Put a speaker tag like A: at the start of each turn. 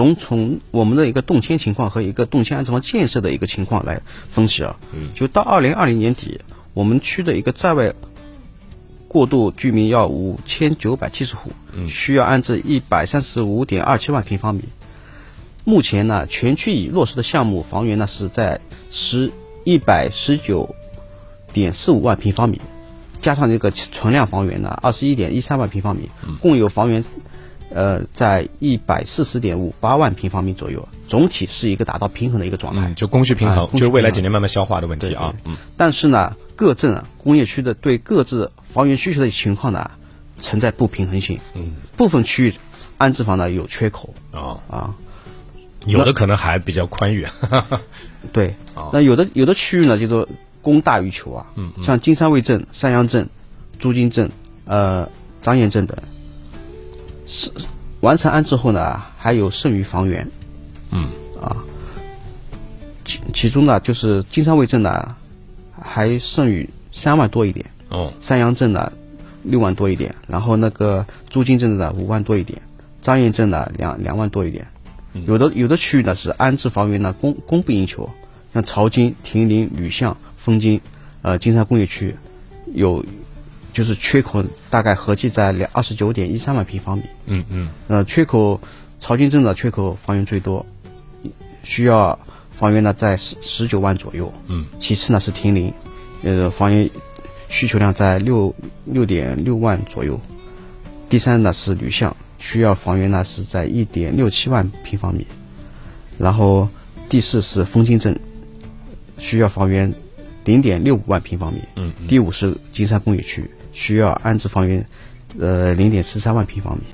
A: 总从我们的一个动迁情况和一个动迁安置房建设的一个情况来分析啊，嗯，就到二零二零年底，我们区的一个在外过渡居民要五千九百七十户，需要安置一百三十五点二七万平方米。目前呢，全区已落实的项目房源呢是在十一百十九点四五万平方米，加上这个存量房源呢二十一点一三万平方米，共有房源。呃，在一百四十点五八万平方米左右，总体是一个达到平衡的一个状态，
B: 就供需平衡，就是未来几年慢慢消化的问题啊。
A: 嗯。但是呢，各镇啊工业区的对各自房源需求的情况呢，存在不平衡性。嗯。部分区域安置房呢有缺口。啊啊。
B: 有的可能还比较宽裕。
A: 对。那有的有的区域呢，就是供大于求啊。嗯。像金山卫镇、三阳镇、朱泾镇、呃张堰镇等。是完成安置后呢，还有剩余房源，
B: 嗯。
A: 啊，其其中呢，就是金山卫镇呢，还剩余三万多一点，
B: 哦，
A: 三阳镇呢六万多一点，然后那个朱泾镇的五万多一点，张堰镇呢两两万多一点，有的有的区域呢是安置房源呢供供不应求，像曹金、亭林、吕巷、枫泾，呃，金山工业区有。就是缺口大概合计在两二十九点一三万平方米。
B: 嗯嗯。
A: 呃，缺口曹泾镇的缺口房源最多，需要房源呢在十十九万左右。
B: 嗯。
A: 其次呢是亭林，呃，房源需求量在六六点六万左右。第三呢是吕巷，需要房源呢是在一点六七万平方米。然后第四是枫泾镇，需要房源零点六五万平方米。
B: 嗯。
A: 第五是金山工业区。需要安置房源，呃，零点四三万平方米。